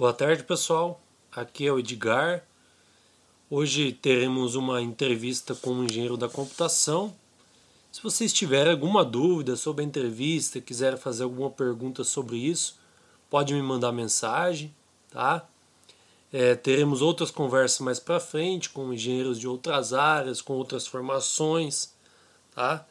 Boa tarde, pessoal. Aqui é o Edgar. Hoje teremos uma entrevista com um engenheiro da computação. Se vocês tiverem alguma dúvida sobre a entrevista, quiser fazer alguma pergunta sobre isso, pode me mandar mensagem, tá? É, teremos outras conversas mais para frente com engenheiros de outras áreas, com outras formações, tá?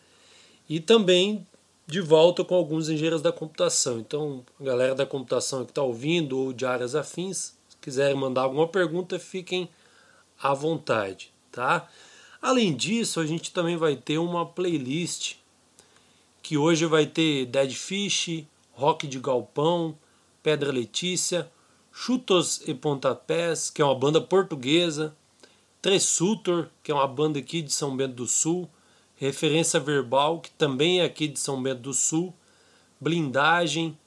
E também de volta com alguns engenheiros da computação. Então, a galera da computação que está ouvindo ou de áreas afins, se quiserem mandar alguma pergunta, fiquem à vontade, tá? Além disso, a gente também vai ter uma playlist que hoje vai ter Dead Fish, Rock de Galpão, Pedra Letícia, Chutos e Pontapés, que é uma banda portuguesa, Tressutor, que é uma banda aqui de São Bento do Sul, Referência Verbal, que também é aqui de São Bento do Sul, Blindagem,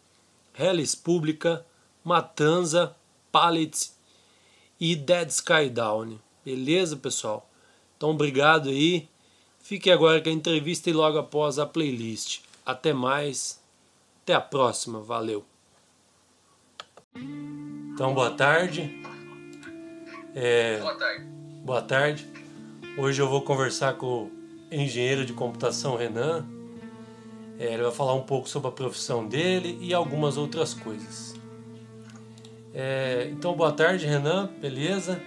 Hellis Pública, Matanza, Pallets e Dead Sky Down. Beleza, pessoal? Então, obrigado aí. Fique agora com a entrevista e logo após a playlist. Até mais. Até a próxima. Valeu. Então, boa tarde. É, boa tarde. Boa tarde. Hoje eu vou conversar com engenheiro de computação Renan. É, ele vai falar um pouco sobre a profissão dele e algumas outras coisas. É, então, boa tarde, Renan. Beleza?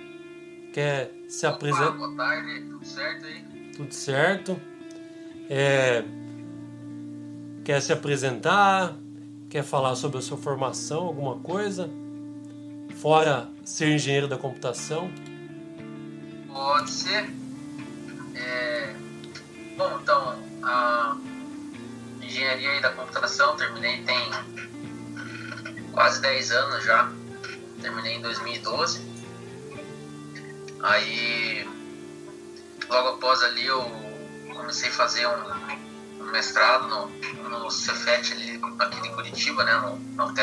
Quer se apresentar? Boa tarde, tudo certo aí? Tudo certo. É... Quer se apresentar? Quer falar sobre a sua formação, alguma coisa? Fora ser engenheiro da computação? Pode ser. É... Bom, então, a engenharia da computação terminei tem quase 10 anos já. Terminei em 2012. Aí, logo após ali, eu comecei a fazer um, um mestrado no, no Cefet ali, aqui de Curitiba, né, no, no.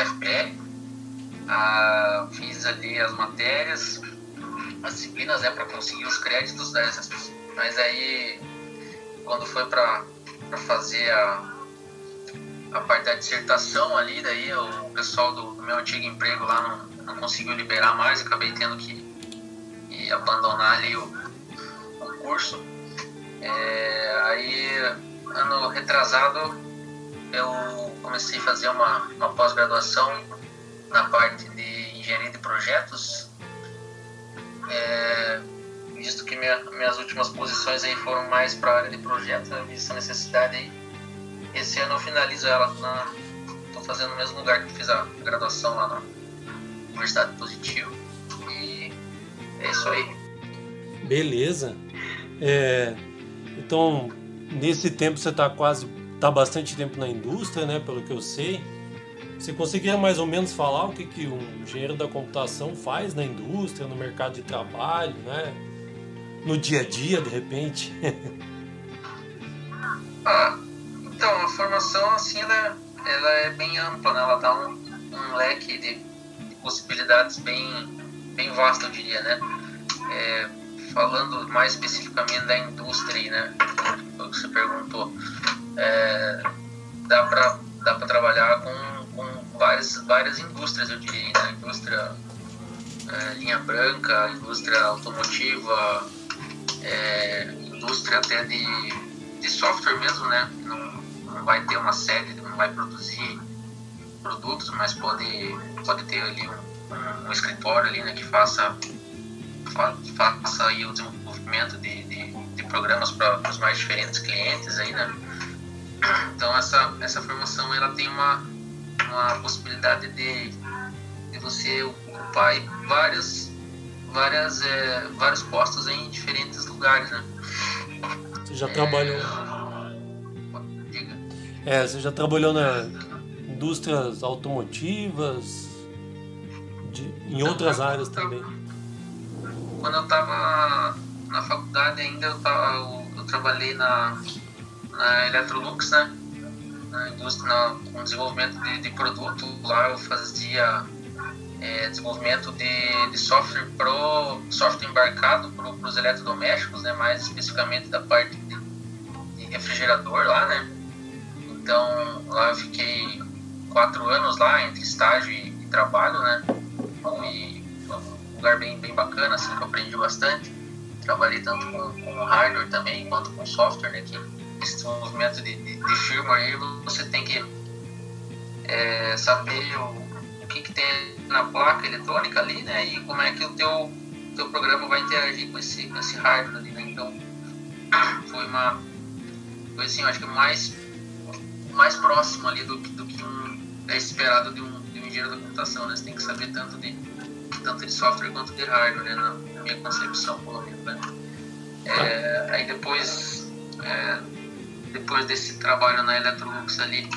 Ah, fiz ali as matérias, as disciplinas, né, para conseguir os créditos dessas. Mas aí, quando foi para fazer a, a parte da dissertação ali, daí o pessoal do, do meu antigo emprego lá não, não conseguiu liberar mais, acabei tendo que abandonar ali o, o curso. É, aí, ano retrasado, eu comecei a fazer uma, uma pós-graduação na parte de engenharia de projetos, é, visto que minha, minhas últimas posições aí foram mais para a área de projetos, eu vi essa necessidade aí. Esse ano eu finalizo ela, estou fazendo no mesmo lugar que fiz a graduação lá na Universidade Positivo é isso aí. Beleza. É, então, nesse tempo você está quase, está bastante tempo na indústria, né? Pelo que eu sei. Você conseguiria mais ou menos falar o que, que um engenheiro da computação faz na indústria, no mercado de trabalho, né? No dia a dia, de repente? ah, então, a formação, assim, ela, ela é bem ampla, né? Ela dá um, um leque de, de possibilidades bem, bem vasto, eu diria, né? É, falando mais especificamente da indústria, né? O que você perguntou, é, dá para dá trabalhar com, com várias várias indústrias, eu diria, né? Indústria é, linha branca, indústria automotiva, é, indústria até de, de software mesmo, né? Não, não vai ter uma sede, não vai produzir produtos, mas pode pode ter ali um um, escritório ali, né, que faça, faça aí o desenvolvimento de, de, de programas para os mais diferentes clientes aí, né. Então essa, essa formação ela tem uma, uma possibilidade de, de você ocupar várias, várias, é, vários postos em diferentes lugares, né. Você já trabalhou... É, você já trabalhou na indústrias automotivas, de, em outras áreas também? Quando eu estava na faculdade ainda, eu, tava, eu, eu trabalhei na, na Electrolux, né? Na indústria, na, com desenvolvimento de, de produto. Lá eu fazia é, desenvolvimento de, de software pro software embarcado para os eletrodomésticos, né? Mais especificamente da parte de, de refrigerador lá, né? Então lá eu fiquei quatro anos lá entre estágio e, e trabalho, né? lugar bem, bem bacana, assim, que eu aprendi bastante. Trabalhei tanto com, com hardware também, quanto com software, né? Que esse movimento de, de, de firmware aí, você tem que é, saber o, o que, que tem na placa eletrônica ali, né? E como é que o teu, teu programa vai interagir com esse, com esse hardware ali, né? Então, foi uma... Foi assim, eu acho que mais, mais próximo ali do, do que um, é esperado de um, de um engenheiro da computação, né? Você tem que saber tanto de, tanto de software quanto de hardware, né? Na, na minha concepção, pelo menos, né? É, aí depois... É, depois desse trabalho na Electrolux ali,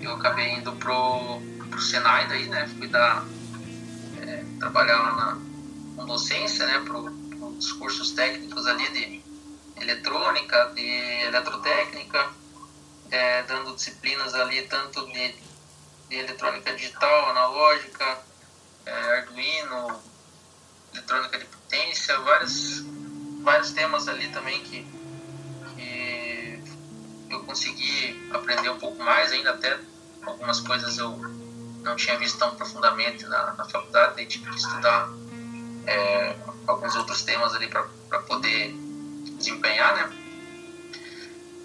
eu acabei indo pro, pro Senai daí, né? Fui dar, trabalhar lá na, docência, né? Pro, os cursos técnicos ali de eletrônica, de eletrotécnica, é, dando disciplinas ali tanto de, de eletrônica digital, analógica, é, Arduino, eletrônica de potência, vários, vários temas ali também que, que eu consegui aprender um pouco mais ainda até algumas coisas eu não tinha visto tão profundamente na, na faculdade, daí tive que estudar é, alguns outros temas ali para poder desempenhar, né?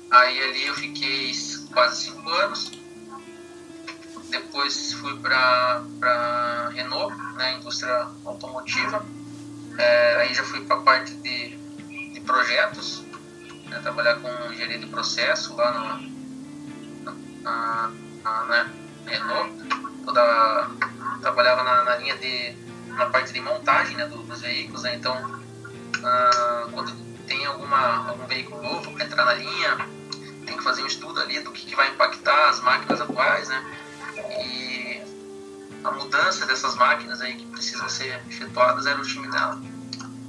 Aí ali eu fiquei quase cinco anos. Depois fui para Renault, né, indústria automotiva. É, aí já fui para a parte de, de projetos, né, trabalhar com engenharia de processo lá no, na, né, Renault, toda, trabalhava na, na, linha de, na parte de montagem né, do, dos veículos, né, então ah, quando tem alguma, algum veículo novo para entrar na linha, tem que fazer um estudo ali do que, que vai impactar as máquinas atuais, né, e a mudança dessas máquinas aí que precisam ser efetuadas era o time da,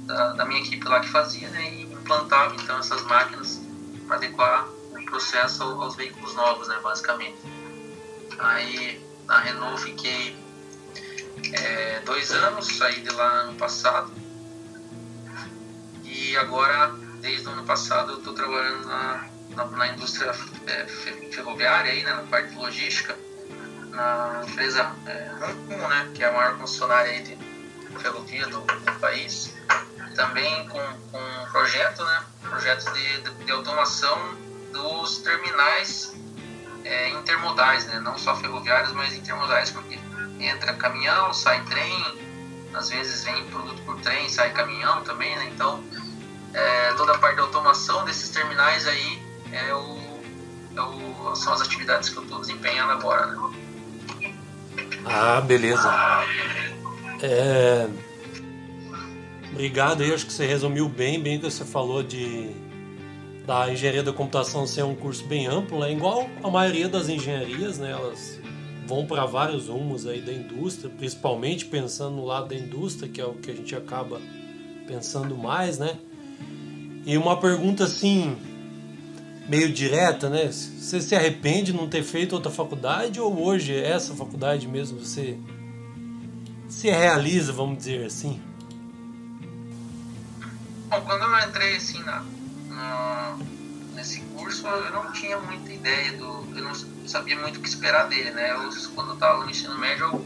da, da minha equipe lá que fazia, né, e implantava então essas máquinas para adequar o processo aos veículos novos, né, basicamente. Aí na Renault fiquei é, dois anos, saí de lá ano passado. E agora, desde o ano passado, eu estou trabalhando na, na, na indústria é, ferroviária, aí, né, na parte de logística, na empresa é, né, que é a maior concessionária aí de ferrovia do, do país. Também com, com um projeto, né, projetos de, de, de automação dos terminais é, intermodais, né? não só ferroviários, mas intermodais, porque entra caminhão, sai trem, às vezes vem produto por trem, sai caminhão também, né? então é, toda a parte de automação desses terminais aí é o, é o, são as atividades que eu estou desempenhando agora. Né? Ah, beleza. É... Obrigado aí, acho que você resumiu bem, bem o que você falou de da engenharia da computação ser um curso bem amplo, né? igual a maioria das engenharias, né? elas vão para vários rumos aí da indústria, principalmente pensando no lado da indústria, que é o que a gente acaba pensando mais, né? E uma pergunta assim, meio direta, né? Você se arrepende de não ter feito outra faculdade ou hoje essa faculdade mesmo você se realiza, vamos dizer assim? Bom, quando eu entrei assim na, nesse curso eu não tinha muita ideia do. Eu não sabia muito o que esperar dele, né? Eu, quando eu estava no ensino médio eu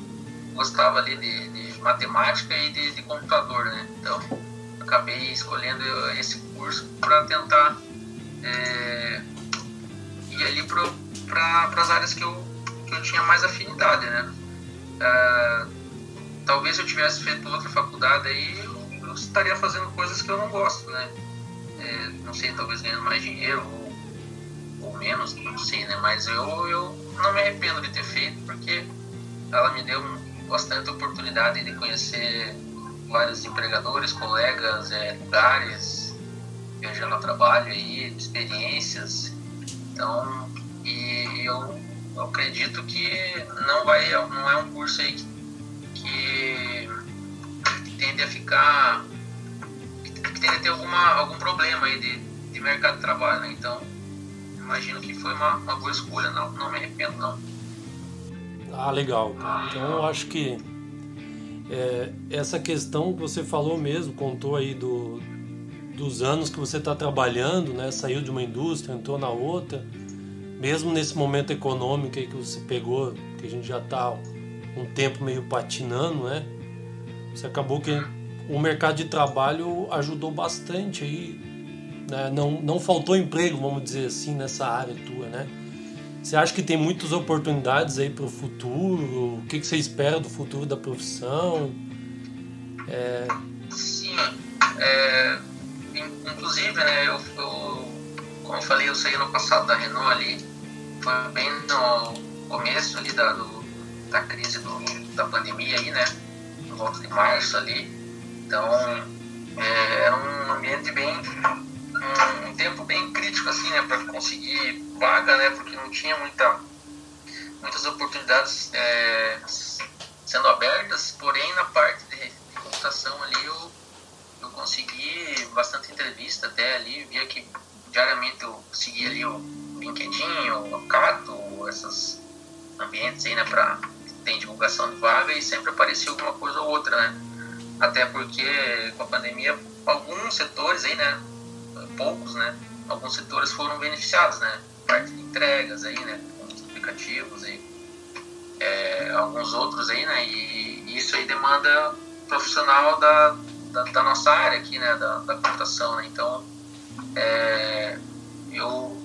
gostava ali de, de matemática e de, de, computador, né? Então acabei escolhendo esse curso para tentar é, ir ali para as áreas que eu, que eu tinha mais afinidade, né? É, talvez eu tivesse feito outra faculdade aí eu, eu estaria fazendo coisas que eu não gosto, né? Não sei, talvez ganhando mais dinheiro ou, ou menos, não sei, né? Mas eu, eu não me arrependo de ter feito porque ela me deu bastante oportunidade de conhecer vários empregadores, colegas, é, lugares, viajando a trabalho aí, experiências. Então, e eu, eu acredito que não vai, não é um curso aí que, que tende a ficar tende a ter alguma, algum problema aí de, de mercado de trabalho, né? Então, imagino que foi uma, uma boa escolha, não, não me arrependo, não. Ah, legal. Então, eu acho que é, essa questão que você falou mesmo, contou aí do, dos anos que você está trabalhando, né? Saiu de uma indústria, entrou na outra. Mesmo nesse momento econômico aí que você pegou, que a gente já está um tempo meio patinando, né? Você acabou que o mercado de trabalho ajudou bastante aí, né? não, não faltou emprego, vamos dizer assim, nessa área tua, né? Você acha que tem muitas oportunidades aí para o futuro? O que, que você espera do futuro da profissão? É... Sim, é, inclusive, né, eu, eu, como eu falei, eu saí no passado da Renault ali, foi bem no começo ali da, do, da crise do, da pandemia aí, né, no volta de março ali, então é, era um ambiente bem, um, um, tempo bem crítico assim, né, para conseguir vaga, né, porque não tinha muita, muitas oportunidades é, sendo abertas, porém na parte de, de computação ali eu eu consegui bastante entrevista até ali, via que diariamente eu seguia ali o LinkedIn, o Cato, esses ambientes aí, né, para tem divulgação de vaga e sempre aparecia alguma coisa ou outra, né? Até porque com a pandemia alguns setores aí, né, poucos, né, alguns setores foram beneficiados, né? Parte de entregas aí, né, aplicativos e é, alguns outros aí, né? E isso aí demanda profissional da da, da, nossa área aqui, né, da, da computação, né? Então, é, eu,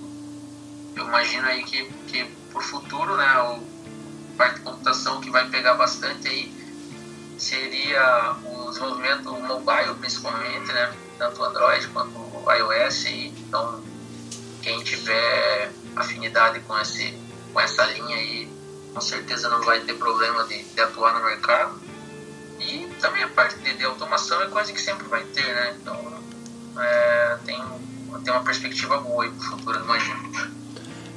eu imagino aí que, que por futuro, né, o parte de computação que vai pegar bastante aí seria desenvolvimento mobile, principalmente, né, tanto Android quanto iOS. Então, quem tiver afinidade com, esse, com essa linha aí, com certeza não vai ter problema de, de atuar no mercado. E também a parte de, de automação é coisa que sempre vai ter, né? Então é, tem, tem uma perspectiva boa aí para o futuro, imagino.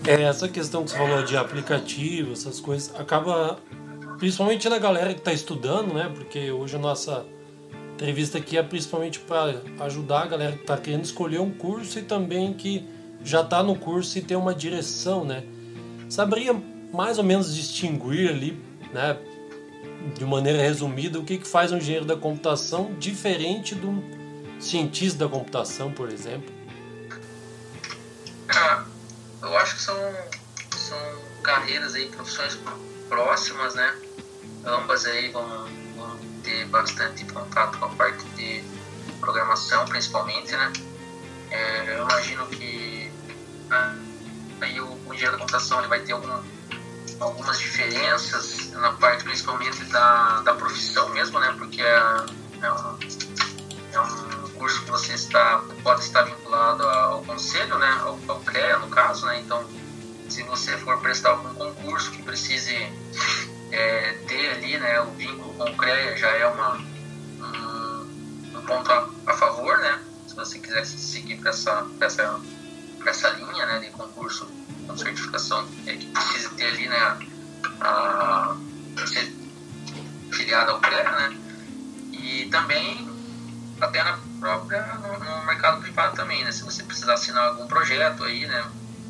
É, essa questão que você falou de aplicativo, essas coisas, acaba principalmente na galera que está estudando, né? Porque hoje a nossa entrevista aqui é principalmente para ajudar a galera que está querendo escolher um curso e também que já está no curso e tem uma direção, né? Saberia mais ou menos distinguir ali, né? de maneira resumida, o que, que faz um engenheiro da computação diferente de um cientista da computação, por exemplo? Ah, eu acho que são, são carreiras aí, profissões próximas, né? Ambas aí vão, bastante contato com a parte de programação, principalmente, né? É, eu imagino que aí o, o engenheiro da computação ele vai ter algum algumas diferenças na parte principalmente da, da profissão mesmo, né? Porque é, é, um, é um curso que você está, pode estar vinculado ao conselho, né? Ao, ao CREA, no caso, né? Então, se você for prestar algum concurso que precise é, ter ali, né? O vínculo com o CREA já é uma, um, um ponto a, a, favor, né? Se você quiser seguir para essa, essa, essa linha, né? De concurso com certificação é, que precisa ter ali, né, a, ser filiado ao CREA, né, e também até na própria, no, no, mercado privado também, né, se você precisar assinar algum projeto aí, né,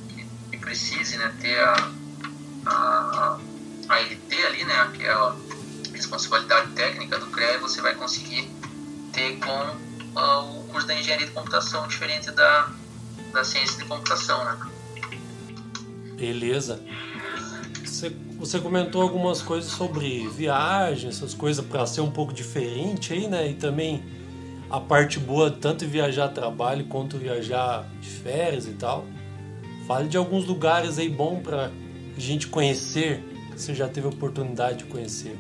que, que precise, né, ter a, a, a LT ali, né, que a responsabilidade técnica do CREA, você vai conseguir ter com uh, o curso da engenharia de computação diferente da, da ciência de computação, né. Beleza. Você, você comentou algumas coisas sobre viagem, essas coisas para ser um pouco diferente aí, né? E também a parte boa tanto viajar a trabalho quanto viajar de férias e tal. Fale de alguns lugares aí bom para gente conhecer, você já teve oportunidade de conhecer.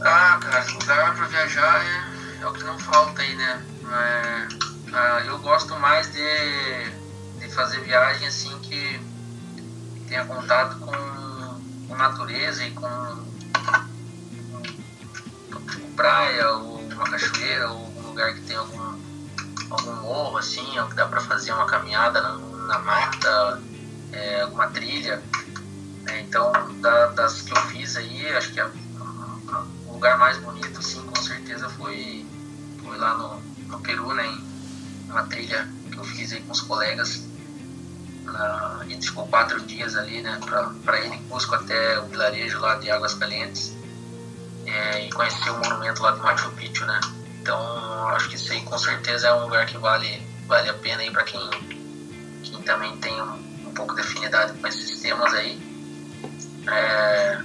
Ah, cara, lugar para viajar é, é, o que não falta aí, né? É, ah, eu gosto mais de fazer viagem assim que tenha contato com, com natureza e com, com, praia ou uma cachoeira ou um lugar que tem algum, algum morro assim, que dá para fazer uma caminhada na, na mata, é, alguma trilha. Então, da, das que eu fiz aí, acho que a, a, o lugar mais bonito, assim, com certeza foi, foi lá no, no Peru, né, em uma trilha que eu fiz aí com os colegas na, a gente ficou quatro dias ali, né, para ir em Cusco até o vilarejo lá de Águas Calientes é, e conhecer o monumento lá de Machu Picchu, né. Então, acho que isso aí com certeza é um lugar que vale, vale a pena aí para quem, quem também tem um, um, pouco de afinidade com esses temas aí. É,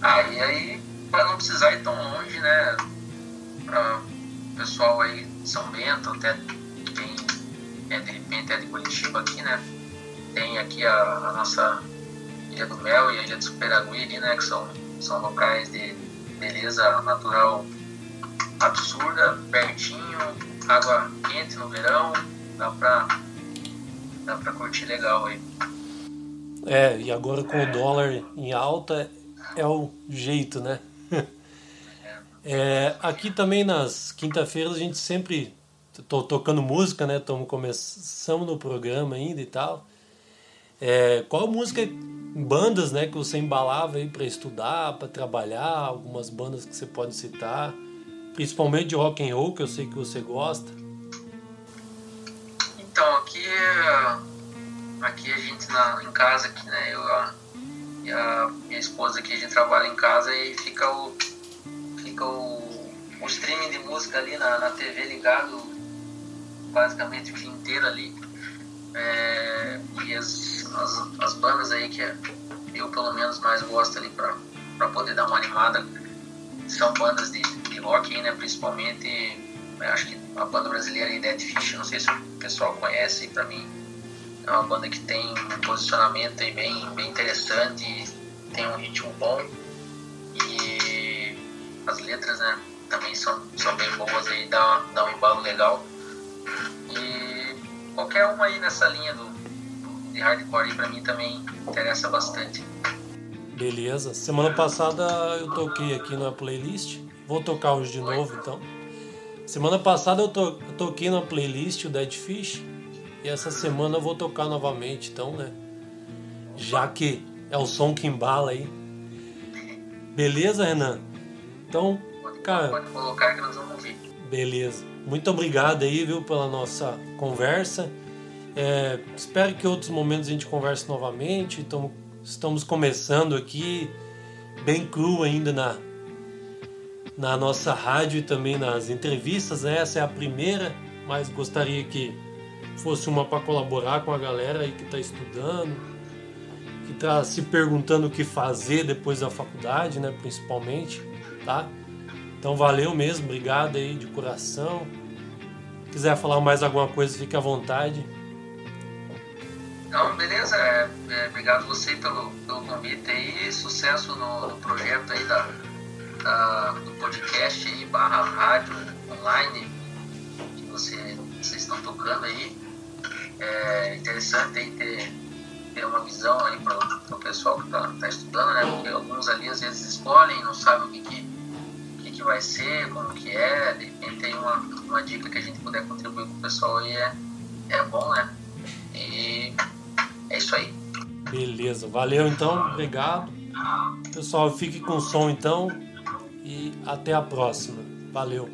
aí, aí para não precisar ir tão longe, né? Para o pessoal aí de São Bento, até quem é de repente é de Curitiba aqui, né? Tem aqui a, a nossa Ilha do Mel e a Ilha do Superaguiri, né? Que são, são locais de beleza natural absurda, pertinho, água quente no verão, dá pra, dá pra curtir legal aí. É, e agora com o dólar em alta é o jeito, né? É, aqui também nas quinta-feiras a gente sempre tô tocando música, né? Estamos começando no programa ainda e tal. É, qual música, bandas, né, que você embalava aí para estudar, para trabalhar, algumas bandas que você pode citar, principalmente de rock and roll que eu sei que você gosta. Então aqui, aqui a gente na, em casa aqui, né, eu a, e a minha esposa aqui a gente trabalha em casa e fica o fica o, o streaming de música ali na, na TV ligado basicamente o dia inteiro ali. É, e as, as, as, bandas aí que eu pelo menos mais gosto ali pra, pra poder dar uma animada são bandas de, de rock, né, principalmente acho que a banda brasileira é Dead Fish, não sei se o pessoal conhece, para mim é uma banda que tem um posicionamento aí bem, bem interessante, tem um ritmo bom e as letras né, também são, são bem boas aí, dá, dá um embalo legal. E qualquer uma aí nessa linha do, de hardcore aí pra mim também interessa bastante. Beleza. Semana passada eu toquei aqui na playlist. Vou tocar hoje de Oi. novo então. Semana passada eu, to eu toquei na playlist o Dead Fish. E essa semana eu vou tocar novamente, então, né? Já que é o som que embala aí. Beleza, Renan? Então, cara. Pode colocar que nós vamos ouvir. Beleza. Muito obrigado aí, viu, pela nossa conversa. É, espero que outros momentos a gente converse novamente. Então, estamos começando aqui, bem cru ainda na, na nossa rádio e também nas entrevistas. Né? Essa é a primeira, mas gostaria que fosse uma para colaborar com a galera aí que está estudando, que está se perguntando o que fazer depois da faculdade, né, principalmente tá? Então valeu mesmo, obrigado aí de coração. Se quiser falar mais alguma coisa, fique à vontade. Não, beleza. É, é, obrigado você pelo, pelo convite aí. Sucesso no, no projeto aí da, da, do podcast aí, barra rádio online que você, vocês estão tocando aí. É interessante aí ter, ter uma visão aí para o pessoal que está tá estudando, né? Porque alguns ali às vezes escolhem, não sabem o que, que que vai ser, como que é, de repente tem uma, uma dica que a gente puder contribuir com o pessoal aí é, é bom, né? E é isso aí. Beleza, valeu então, obrigado. Pessoal, fique com o som então e até a próxima. Valeu.